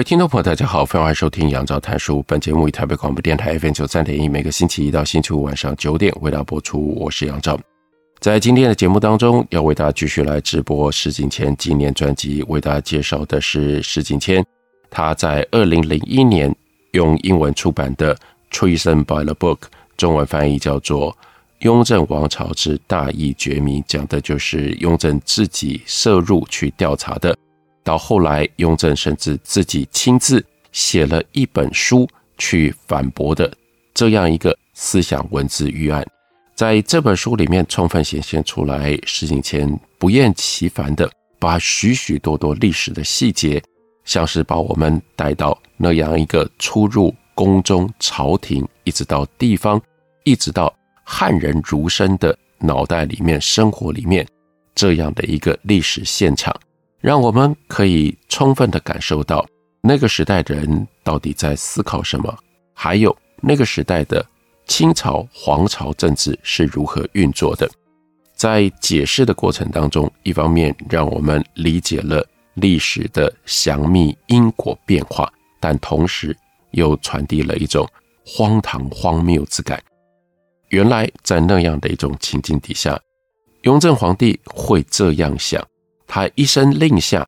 位听众朋友，大家好，欢迎收听杨照谈书。本节目以台北广播电台 FM 九三点一，每个星期一到星期五晚上九点为大家播出。我是杨照，在今天的节目当中，要为大家继续来直播石景谦纪念专辑。为大家介绍的是石景谦，他在二零零一年用英文出版的《Treason by the Book》，中文翻译叫做《雍正王朝之大义绝密》，讲的就是雍正自己涉入去调查的。到后来，雍正甚至自己亲自写了一本书去反驳的这样一个思想文字预案，在这本书里面充分显现出来，石景谦不厌其烦的把许许多多历史的细节，像是把我们带到那样一个出入宫中朝廷，一直到地方，一直到汉人儒生的脑袋里面、生活里面这样的一个历史现场。让我们可以充分地感受到那个时代的人到底在思考什么，还有那个时代的清朝皇朝政治是如何运作的。在解释的过程当中，一方面让我们理解了历史的详密因果变化，但同时又传递了一种荒唐荒谬之感。原来在那样的一种情境底下，雍正皇帝会这样想。他一声令下，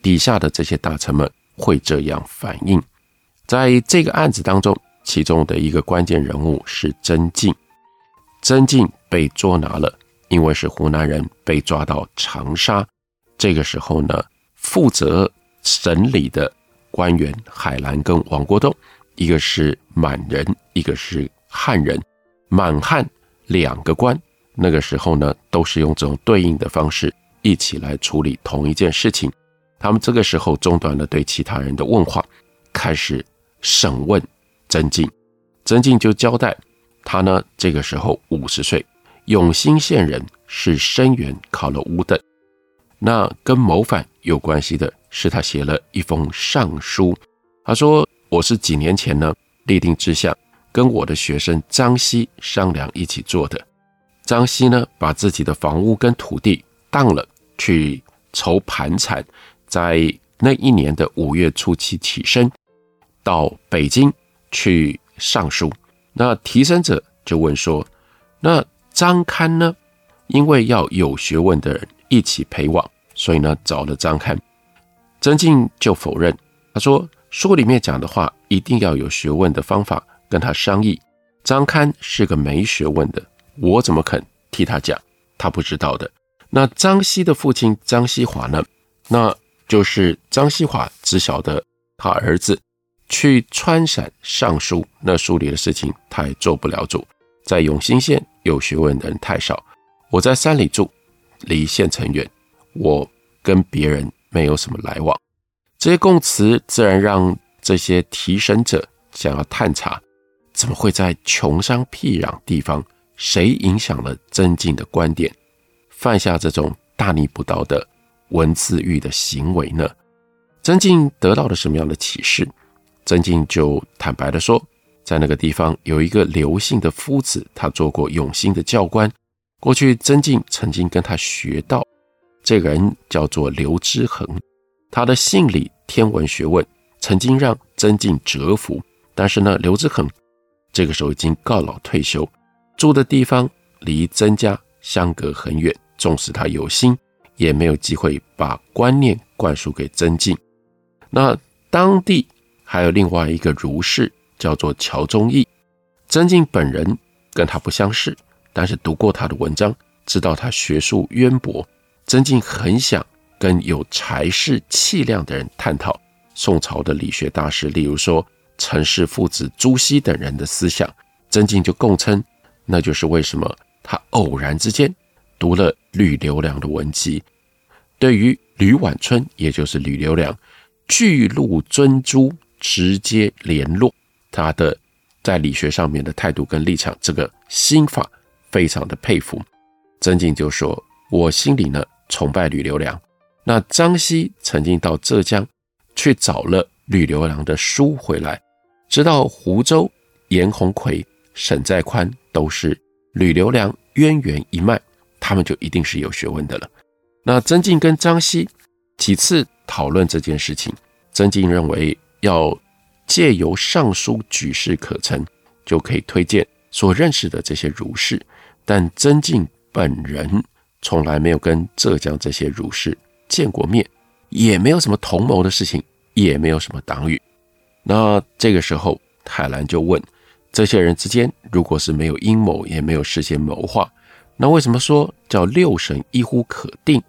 底下的这些大臣们会这样反应。在这个案子当中，其中的一个关键人物是曾静。曾静被捉拿了，因为是湖南人，被抓到长沙。这个时候呢，负责审理的官员海兰跟王国栋，一个是满人，一个是汉人，满汉两个官，那个时候呢，都是用这种对应的方式。一起来处理同一件事情，他们这个时候中断了对其他人的问话，开始审问曾静。曾静就交代，他呢这个时候五十岁，永兴县人，是生员，考了五等。那跟谋反有关系的是，他写了一封上书，他说：“我是几年前呢立定志向，跟我的学生张熙商量一起做的。张熙呢把自己的房屋跟土地当了。”去筹盘缠，在那一年的五月初七起身，到北京去上书。那提升者就问说：“那张刊呢？因为要有学问的人一起陪往，所以呢找了张刊。”曾静就否认，他说：“书里面讲的话一定要有学问的方法跟他商议。张刊是个没学问的，我怎么肯替他讲？他不知道的。”那张熙的父亲张熙华呢？那就是张熙华只晓得他儿子去川陕上书，那书里的事情他也做不了主。在永兴县有学问的人太少，我在山里住，离县城远，我跟别人没有什么来往。这些供词自然让这些提审者想要探查，怎么会在穷乡僻壤地方，谁影响了曾静的观点？犯下这种大逆不道的文字狱的行为呢？曾静得到了什么样的启示？曾静就坦白的说，在那个地方有一个刘姓的夫子，他做过永兴的教官。过去曾静曾经跟他学道，这个人叫做刘知恒，他的性理天文学问曾经让曾静折服。但是呢，刘知恒这个时候已经告老退休，住的地方离曾家相隔很远。纵使他有心，也没有机会把观念灌输给曾静。那当地还有另外一个儒士，叫做乔忠义。曾静本人跟他不相识，但是读过他的文章，知道他学术渊博。曾静很想跟有才识气量的人探讨宋朝的理学大师，例如说陈氏父子、朱熹等人的思想。曾静就供称，那就是为什么他偶然之间。读了吕留良的文集，对于吕婉春，也就是吕留良，巨鹿尊猪，直接联络，他的在理学上面的态度跟立场，这个心法非常的佩服。曾静就说：“我心里呢崇拜吕留良。那张熙曾经到浙江去找了吕留良的书回来，知道湖州严鸿逵、沈再宽都是吕留良渊源一脉，他们就一定是有学问的了。那曾静跟张西几次讨论这件事情，曾静认为要借由上书举事可成，就可以推荐所认识的这些儒士，但曾静。本人从来没有跟浙江这些儒士见过面，也没有什么同谋的事情，也没有什么党羽。那这个时候，海兰就问：这些人之间如果是没有阴谋，也没有事先谋划，那为什么说叫六神一呼可定？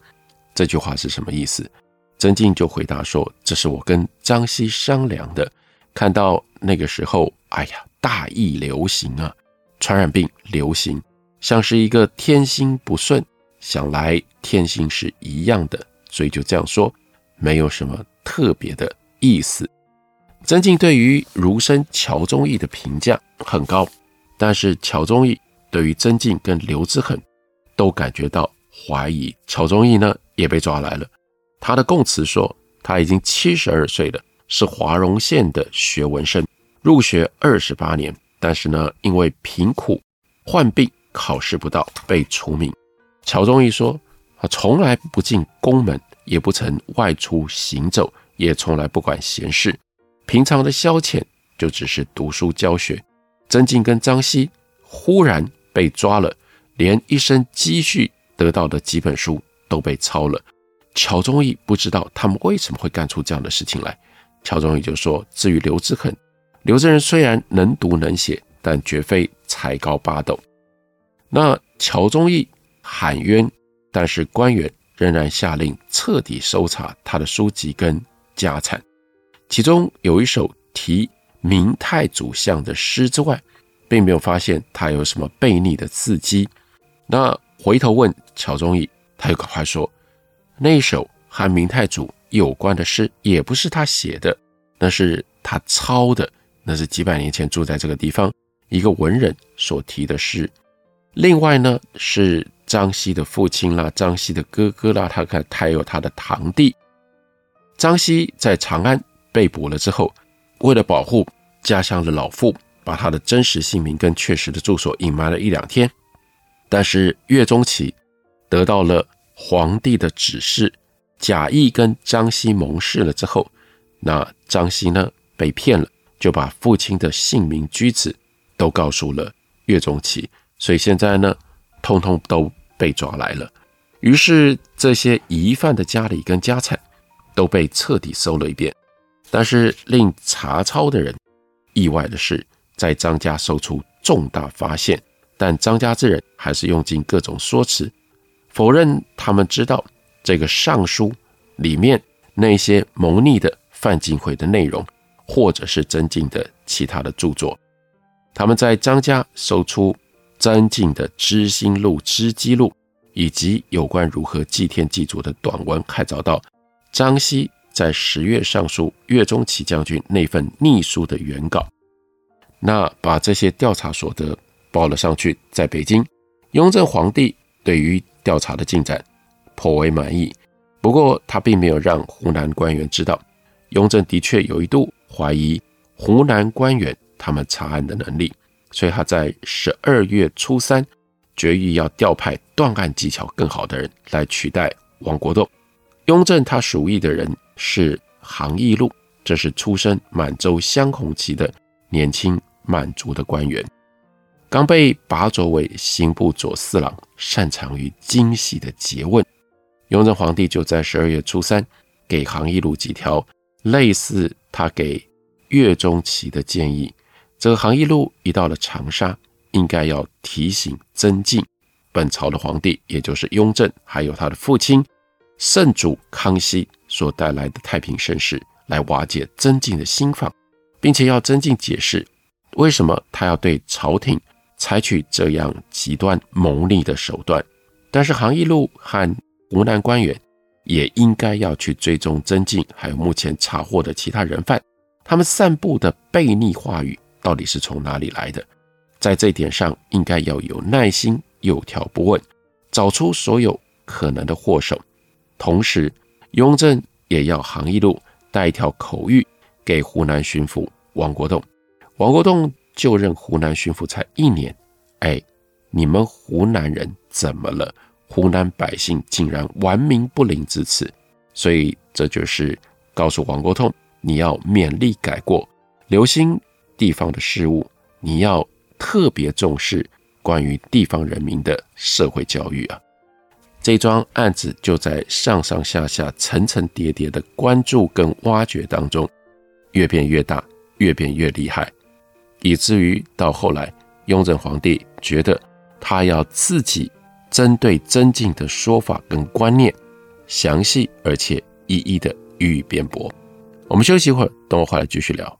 这句话是什么意思？曾静就回答说：这是我跟张西商量的。看到那个时候，哎呀，大疫流行啊，传染病流行。像是一个天心不顺，想来天心是一样的，所以就这样说，没有什么特别的意思。曾静对于儒生乔宗义的评价很高，但是乔宗义对于曾静跟刘知恒都感觉到怀疑。乔忠义呢也被抓来了，他的供词说他已经七十二岁了，是华容县的学文生，入学二十八年，但是呢因为贫苦患病。考试不到被除名。乔忠义说：“他从来不进宫门，也不曾外出行走，也从来不管闲事。平常的消遣就只是读书教学。”曾静跟张希忽然被抓了，连一生积蓄得到的几本书都被抄了。乔宗义不知道他们为什么会干出这样的事情来。乔宗义就说：“至于刘知恒，刘知仁虽然能读能写，但绝非才高八斗。”那乔宗义喊冤，但是官员仍然下令彻底搜查他的书籍跟家产，其中有一首题明太祖像的诗之外，并没有发现他有什么悖逆的字迹。那回头问乔宗义，他又赶快说，那一首和明太祖有关的诗也不是他写的，那是他抄的，那是几百年前住在这个地方一个文人所题的诗。另外呢，是张熙的父亲啦，张熙的哥哥啦，他看他有他的堂弟。张熙在长安被捕了之后，为了保护家乡的老父，把他的真实姓名跟确实的住所隐瞒了一两天。但是岳钟琪得到了皇帝的指示，假意跟张西盟誓了之后，那张西呢被骗了，就把父亲的姓名居址都告诉了岳钟琪。所以现在呢，通通都被抓来了。于是这些疑犯的家里跟家产都被彻底搜了一遍。但是令查抄的人意外的是，在张家搜出重大发现，但张家之人还是用尽各种说辞，否认他们知道这个上书里面那些谋逆的范进辉的内容，或者是曾静的其他的著作。他们在张家搜出。曾静的《知心录》《知机录》，以及有关如何祭天祭祖的短文，还找到张熙在十月上书岳钟琪将军那份逆书的原稿。那把这些调查所得报了上去，在北京，雍正皇帝对于调查的进展颇为满意。不过他并没有让湖南官员知道，雍正的确有一度怀疑湖南官员他们查案的能力。所以他在十二月初三决议要调派断案技巧更好的人来取代王国栋。雍正他属意的人是杭义禄，这是出身满洲镶红旗的年轻满族的官员，刚被拔擢为刑部左侍郎，擅长于精细的诘问。雍正皇帝就在十二月初三给杭义禄几条类似他给岳钟琪的建议。这个杭义禄一到了长沙，应该要提醒曾静，本朝的皇帝，也就是雍正，还有他的父亲圣祖康熙所带来的太平盛世，来瓦解曾静的心防，并且要曾静解释为什么他要对朝廷采取这样极端谋逆的手段。但是杭义禄和湖南官员也应该要去追踪曾静，还有目前查获的其他人犯，他们散布的悖逆话语到底是从哪里来的？在这一点上，应该要有耐心，有条不紊，找出所有可能的祸首。同时，雍正也要杭一路带一条口谕给湖南巡抚王国栋。王国栋就任湖南巡抚才一年，哎，你们湖南人怎么了？湖南百姓竟然顽冥不灵至此，所以这就是告诉王国栋，你要勉力改过，留心地方的事务，你要特别重视关于地方人民的社会教育啊。这桩案子就在上上下下、层层叠叠的关注跟挖掘当中，越变越大，越变越厉害，以至于到后来，雍正皇帝觉得他要自己。针对曾静的说法跟观念，详细而且一一的予以辩驳。我们休息一会儿，等我回来继续聊。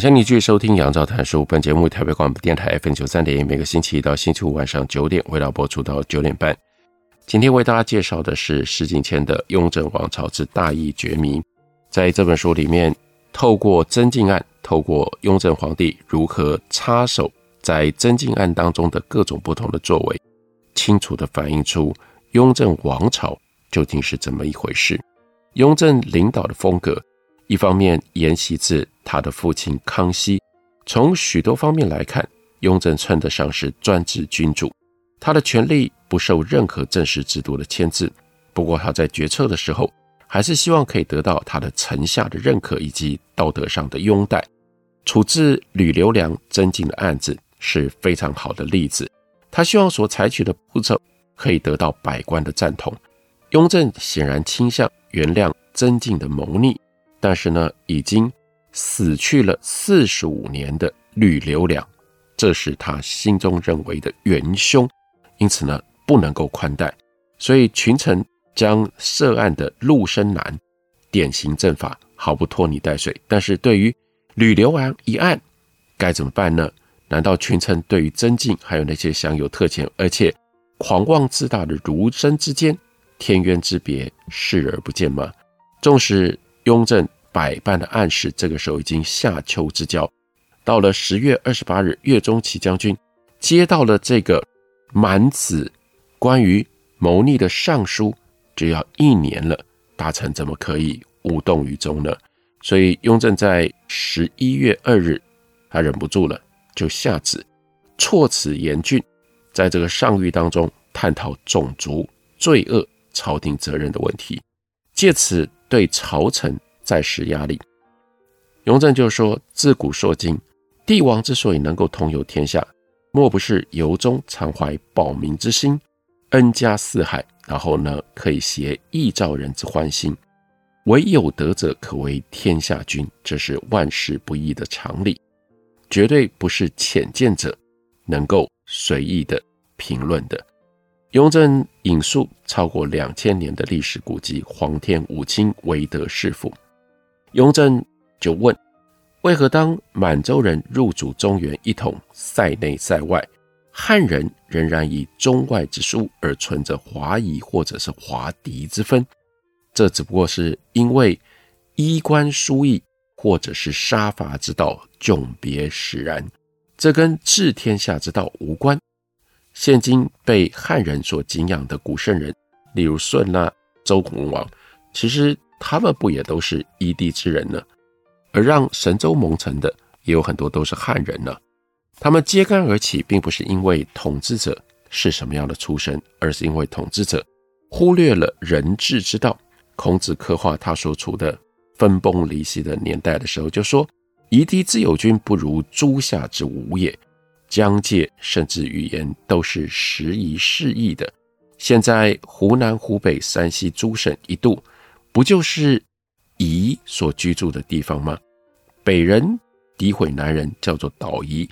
感谢你继续收听杨照谈书。本节目台北广播电台 FM 九三点一，每个星期一到星期五晚上九点，为大家播出到九点半。今天为大家介绍的是石景谦的《雍正王朝之大义觉迷》。在这本书里面，透过曾静案，透过雍正皇帝如何插手在曾静案当中的各种不同的作为，清楚地反映出雍正王朝究竟是怎么一回事。雍正领导的风格，一方面沿袭自他的父亲康熙，从许多方面来看，雍正称得上是专制君主，他的权力不受任何正式制度的牵制。不过他在决策的时候，还是希望可以得到他的臣下的认可以及道德上的拥戴。处置吕留良、曾静的案子是非常好的例子，他希望所采取的步骤可以得到百官的赞同。雍正显然倾向原谅曾静的谋逆。但是呢，已经死去了四十五年的吕留良，这是他心中认为的元凶，因此呢，不能够宽待。所以群臣将涉案的陆生南典型正法，毫不拖泥带水。但是对于吕留良一案，该怎么办呢？难道群臣对于曾静还有那些享有特权而且狂妄自大的儒生之间天渊之别视而不见吗？纵使雍正百般的暗示，这个时候已经夏秋之交，到了十月二十八日，岳钟琪将军接到了这个满子关于谋逆的上书，就要一年了，大臣怎么可以无动于衷呢？所以雍正在十一月二日，他忍不住了，就下旨措辞严峻，在这个上谕当中探讨种族罪恶、朝廷责任的问题，借此。对朝臣再施压力，雍正就说：“自古说今，帝王之所以能够统有天下，莫不是由衷常怀保民之心，恩加四海，然后呢，可以协异兆人之欢心。唯有德者可为天下君，这是万事不易的常理，绝对不是浅见者能够随意的评论的。雍正引述超过两千年的历史古籍《皇天武钦惟德释赋》，雍正就问。为何当满洲人入主中原一统塞内塞外，汉人仍然以中外之殊而存着华夷或者是华狄之分？这只不过是因为衣冠殊异，或者是杀伐之道迥别使然，这跟治天下之道无关。现今被汉人所敬仰的古圣人，例如舜啊、周文王，其实他们不也都是异地之人呢？而让神州蒙尘的也有很多都是汉人呢。他们揭竿而起，并不是因为统治者是什么样的出身，而是因为统治者忽略了人治之道。孔子刻画他所处的分崩离析的年代的时候，就说：“夷狄之有君，不如诸夏之无也。”疆界甚至语言都是时移世易的。现在湖南、湖北、山西诸省一度，不就是？夷所居住的地方吗？北人诋毁南人叫做岛夷，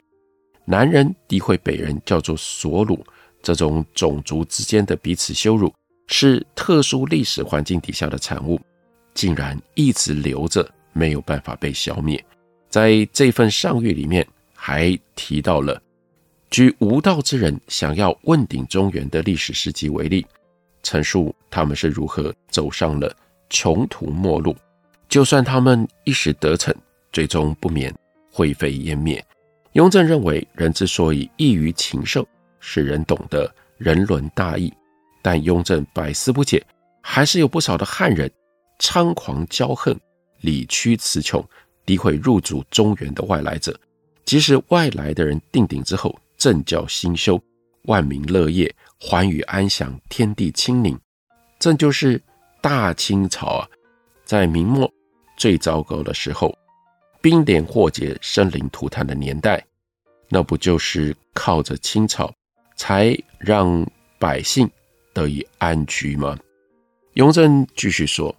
南人诋毁北人叫做索虏。这种种族之间的彼此羞辱，是特殊历史环境底下的产物，竟然一直留着，没有办法被消灭。在这份上谕里面，还提到了举无道之人想要问鼎中原的历史事迹为例，陈述他们是如何走上了穷途末路。就算他们一时得逞，最终不免灰飞烟灭。雍正认为，人之所以异于禽兽，是人懂得人伦大义。但雍正百思不解，还是有不少的汉人猖狂骄横、理屈词穷，诋毁入主中原的外来者。即使外来的人定鼎之后，政教兴修，万民乐业，寰宇安详，天地清宁，这就是大清朝啊，在明末。最糟糕的时候，兵连祸结、生灵涂炭的年代，那不就是靠着清朝才让百姓得以安居吗？雍正继续说，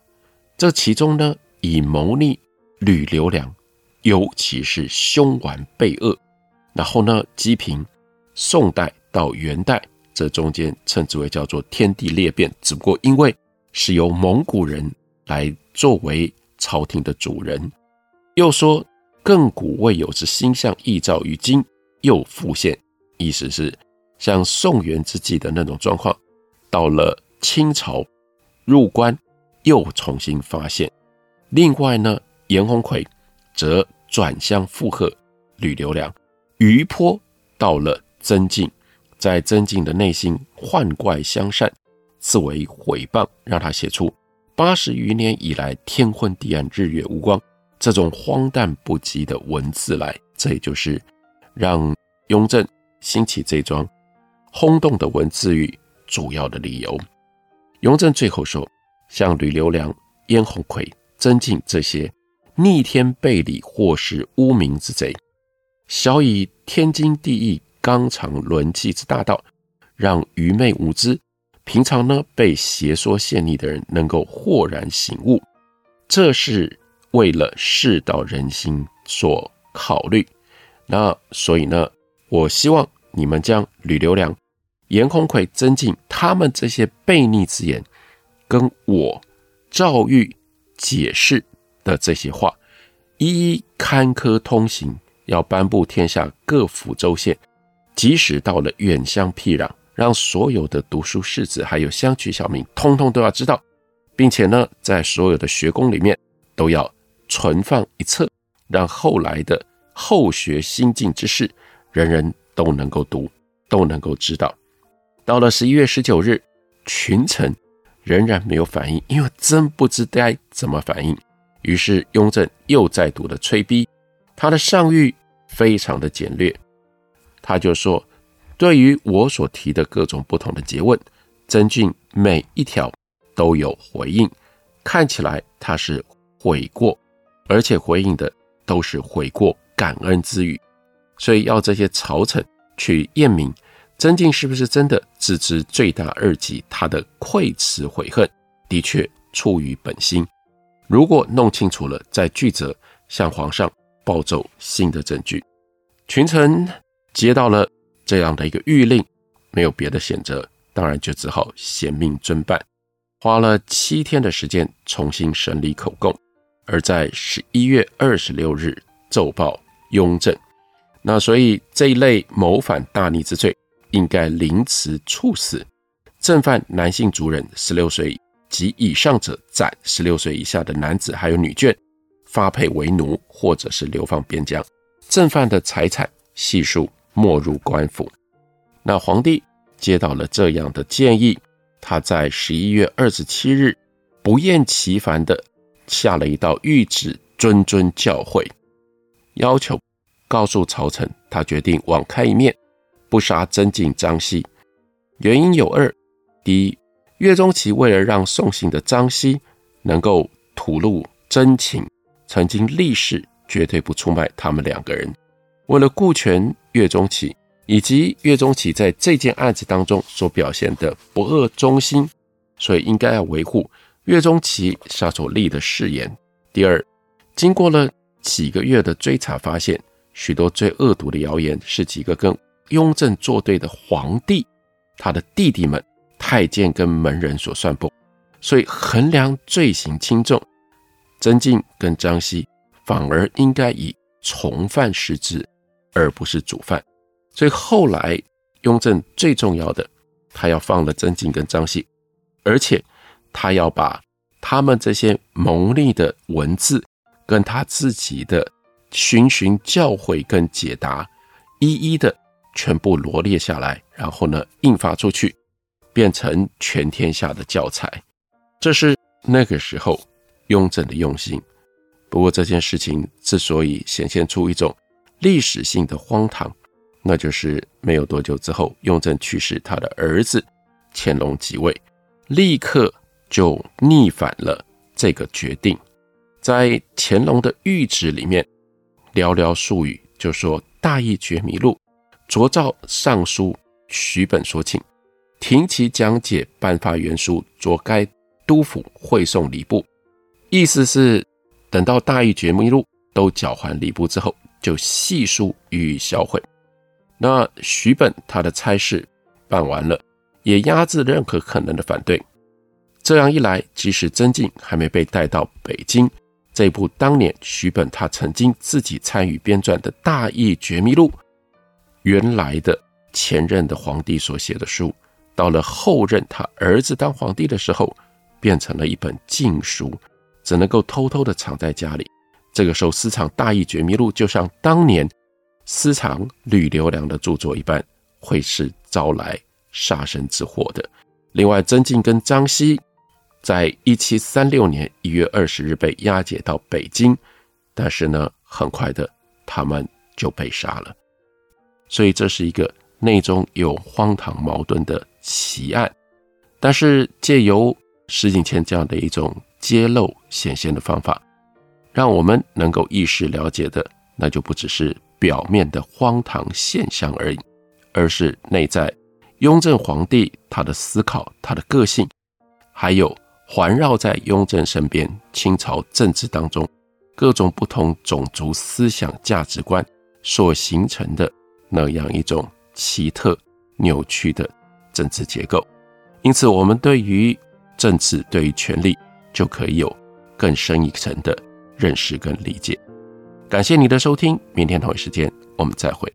这其中呢，以谋逆吕留良，尤其是凶顽悖恶。然后呢，积贫，宋代到元代，这中间称之为叫做天地裂变，只不过因为是由蒙古人来作为。朝廷的主人，又说亘古未有之星象异兆，于今又复现，意思是像宋元之际的那种状况，到了清朝入关又重新发现。另外呢，严鸿逵则转向附和吕留良，余波到了曾静，在曾静的内心幻怪相善，自为毁谤，让他写出。八十余年以来，天昏地暗，日月无光，这种荒诞不羁的文字来，这也就是让雍正兴起这桩轰动的文字狱主要的理由。雍正最后说：“像吕留良、严鸿逵、曾静这些逆天背理、祸世污名之贼，晓以天经地义、纲常伦纪之大道，让愚昧无知。”平常呢，被邪说陷溺的人能够豁然醒悟，这是为了世道人心所考虑。那所以呢，我希望你们将吕留良、严空奎、曾静他们这些悖逆之言，跟我赵玉解释的这些话，一一刊科通行，要颁布天下各府州县，即使到了远乡僻壤。让所有的读书士子，还有乡居小民，通通都要知道，并且呢，在所有的学宫里面都要存放一册，让后来的后学新进之士，人人都能够读，都能够知道。到了十一月十九日，群臣仍然没有反应，因为真不知该怎么反应。于是雍正又再度的催逼，他的上谕非常的简略，他就说。对于我所提的各种不同的诘问，曾俊每一条都有回应，看起来他是悔过，而且回应的都是悔过感恩之语，所以要这些朝臣去验明曾静是不是真的自知罪大恶极，他的愧耻悔恨的确出于本心。如果弄清楚了，再具责向皇上暴奏新的证据。群臣接到了这样的一个谕令，没有别的选择，当然就只好衔命遵办。花了七天的时间重新审理口供，而在十一月二十六日奏报雍正。那所以这一类谋反大逆之罪，应该凌迟处死。正犯男性族人十六岁及以上者斩，十六岁以下的男子还有女眷发配为奴，或者是流放边疆。正犯的财产悉数没入官府。那皇帝接到了这样的建议，他在十一月二十七日不厌其烦地下了一道谕旨，谆谆教诲，要求告诉朝臣，他决定网开一面，不杀曾静、张熙。原因有二：第一，岳钟琪为了让送信的张熙能够吐露真情，曾经立誓。绝对不出卖他们两个人。为了顾全岳钟琪，以及岳钟琪在这件案子当中所表现的不恶忠心，所以应该要维护岳钟琪杀所立的誓言。第二，经过了几个月的追查，发现许多最恶毒的谣言是几个跟雍正作对的皇帝，他的弟弟们、太监跟门人所散布。所以衡量罪行轻重，曾静跟张熙。反而应该以从犯视之，而不是主犯。所以后来雍正最重要的，他要放了曾静跟张熙，而且他要把他们这些蒙匿的文字，跟他自己的循循教诲跟解答，一一的全部罗列下来，然后呢印发出去，变成全天下的教材。这是那个时候雍正的用心。不过这件事情之所以显现出一种历史性的荒唐，那就是没有多久之后，雍正去世，他的儿子乾隆即位，立刻就逆反了这个决定。在乾隆的谕旨里面，寥寥数语就说：“大义觉迷录，着照尚书徐本所请，停其讲解颁发原书，着该督府汇送礼部。”意思是。等到大义觉迷录都缴还礼部之后，就悉数予以销毁。那徐本他的差事办完了，也压制任何可能的反对。这样一来，即使曾静还没被带到北京，这部当年徐本他曾经自己参与编撰的《大义觉迷录》，原来的前任的皇帝所写的书，到了后任他儿子当皇帝的时候，变成了一本禁书。只能够偷偷的藏在家里。这个时候，私藏《大义觉迷录》就像当年私藏吕留良的著作一般，会是招来杀身之祸的。另外，曾静跟张熙在一七三六年一月二十日被押解到北京，但是呢，很快的他们就被杀了。所以，这是一个内中有荒唐矛盾的奇案。但是，借由石景谦这样的一种。揭露显现的方法，让我们能够意识了解的，那就不只是表面的荒唐现象而已，而是内在雍正皇帝他的思考、他的个性，还有环绕在雍正身边清朝政治当中各种不同种族思想价值观所形成的那样一种奇特扭曲的政治结构。因此，我们对于政治、对于权力，就可以有更深一层的认识跟理解。感谢你的收听，明天同一时间我们再会。